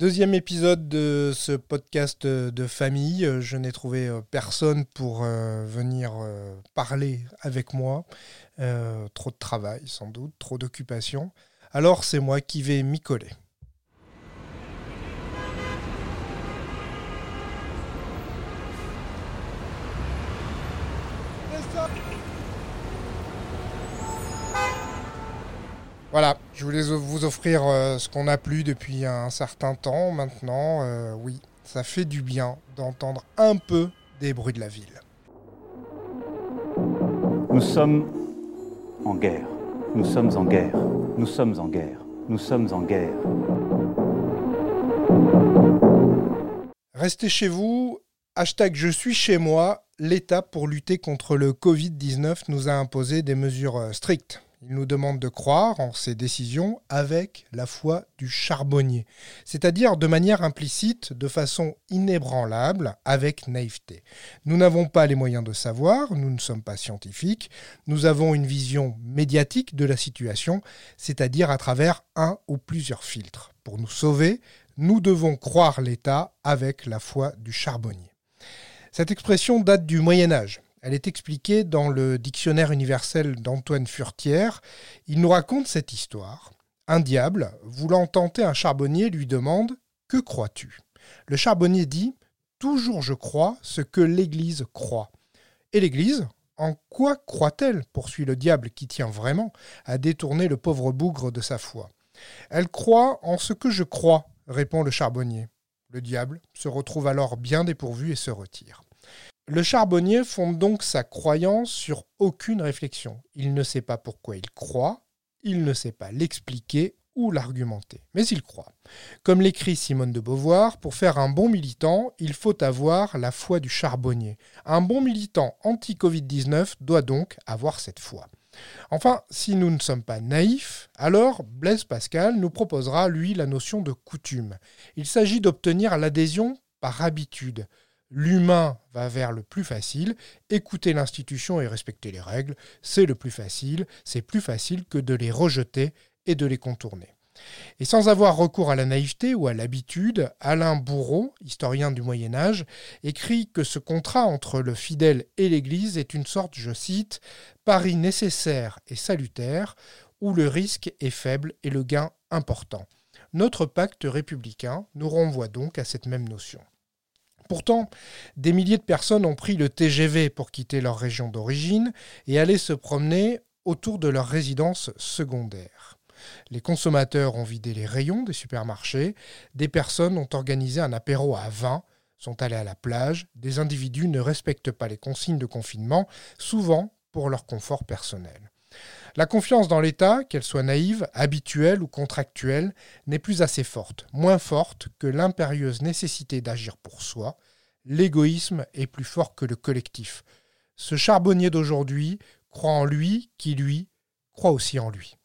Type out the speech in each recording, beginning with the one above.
Deuxième épisode de ce podcast de famille. Je n'ai trouvé euh, personne pour euh, venir euh, parler avec moi. trop de travail sans doute, trop d'occupation. Alors c'est moi qui vais m'y coller. Voilà, je voulais vous offrir euh, ce qu'on n'a plus depuis un certain temps maintenant. Euh, oui, ça fait du bien d'entendre un peu des bruits de la ville. Nous sommes en guerre. Nous sommes en guerre. Nous sommes en guerre. Nous sommes en guerre. Restez chez vous. Hashtag je suis chez moi. L'État, pour lutter contre le Covid-19, nous a imposé des mesures euh, strictes. Il nous demande de croire en ses décisions avec la foi du charbonnier, c'est-à-dire de manière implicite, de façon inébranlable, avec naïveté. Nous n'avons pas les moyens de savoir, nous ne sommes pas scientifiques, nous avons une vision médiatique de la situation, c'est-à-dire à travers un ou plusieurs filtres. Pour nous sauver, nous devons croire l'État avec la foi du charbonnier. Cette expression date du Moyen Âge. Elle est expliquée dans le dictionnaire universel d'Antoine Furtière. Il nous raconte cette histoire. Un diable, voulant tenter un charbonnier, lui demande Que crois-tu? Le charbonnier dit Toujours je crois ce que l'Église croit. Et l'Église En quoi croit-elle poursuit le diable qui tient vraiment à détourner le pauvre bougre de sa foi. Elle croit en ce que je crois, répond le charbonnier. Le diable se retrouve alors bien dépourvu et se retire. Le charbonnier fonde donc sa croyance sur aucune réflexion. Il ne sait pas pourquoi il croit, il ne sait pas l'expliquer ou l'argumenter, mais il croit. Comme l'écrit Simone de Beauvoir, pour faire un bon militant, il faut avoir la foi du charbonnier. Un bon militant anti-Covid-19 doit donc avoir cette foi. Enfin, si nous ne sommes pas naïfs, alors Blaise Pascal nous proposera, lui, la notion de coutume. Il s'agit d'obtenir l'adhésion par habitude. L'humain va vers le plus facile. Écouter l'institution et respecter les règles, c'est le plus facile. C'est plus facile que de les rejeter et de les contourner. Et sans avoir recours à la naïveté ou à l'habitude, Alain Bourreau, historien du Moyen Âge, écrit que ce contrat entre le fidèle et l'Église est une sorte, je cite, pari nécessaire et salutaire, où le risque est faible et le gain important. Notre pacte républicain nous renvoie donc à cette même notion. Pourtant, des milliers de personnes ont pris le TGV pour quitter leur région d'origine et aller se promener autour de leur résidence secondaire. Les consommateurs ont vidé les rayons des supermarchés, des personnes ont organisé un apéro à 20, sont allés à la plage, des individus ne respectent pas les consignes de confinement, souvent pour leur confort personnel. La confiance dans l'État, qu'elle soit naïve, habituelle ou contractuelle, n'est plus assez forte, moins forte que l'impérieuse nécessité d'agir pour soi. L'égoïsme est plus fort que le collectif. Ce charbonnier d'aujourd'hui croit en lui qui, lui, croit aussi en lui.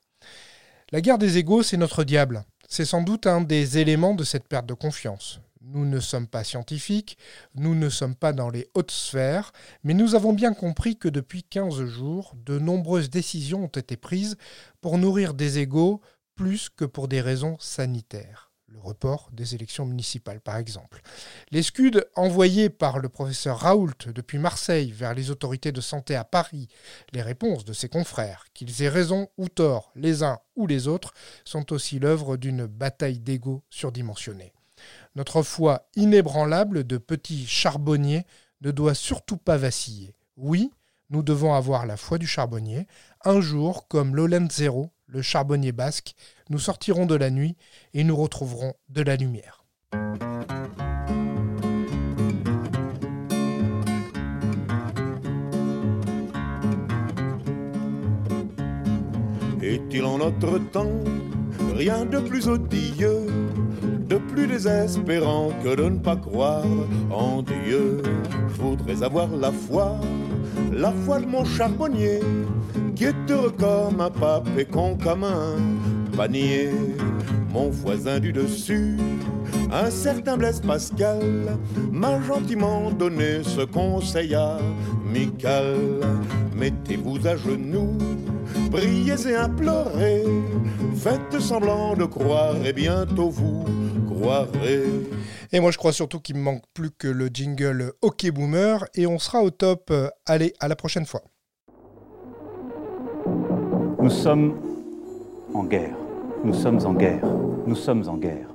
La guerre des égaux, c'est notre diable. C'est sans doute un des éléments de cette perte de confiance. Nous ne sommes pas scientifiques, nous ne sommes pas dans les hautes sphères, mais nous avons bien compris que depuis 15 jours, de nombreuses décisions ont été prises pour nourrir des égaux plus que pour des raisons sanitaires. Le report des élections municipales, par exemple. Les scuds envoyés par le professeur Raoult depuis Marseille vers les autorités de santé à Paris, les réponses de ses confrères, qu'ils aient raison ou tort, les uns ou les autres, sont aussi l'œuvre d'une bataille d'égaux surdimensionnée. Notre foi inébranlable de petits charbonniers ne doit surtout pas vaciller. Oui, nous devons avoir la foi du charbonnier. Un jour, comme Zéro, le charbonnier basque, nous sortirons de la nuit et nous retrouverons de la lumière. Est-il en notre temps rien de plus odilleux de plus désespérant que de ne pas croire en Dieu. Je voudrais avoir la foi, la foi de mon charbonnier, qui est heureux comme un pape et con comme un panier. Mon voisin du dessus, un certain Blaise Pascal, m'a gentiment donné ce conseil amical. Mettez-vous à genoux, priez et implorez, faites semblant de croire et bientôt vous croirais. Et moi, je crois surtout qu'il me manque plus que le jingle OK Boomer. Et on sera au top. Allez, à la prochaine fois. Nous sommes en guerre. Nous sommes en guerre. Nous sommes en guerre.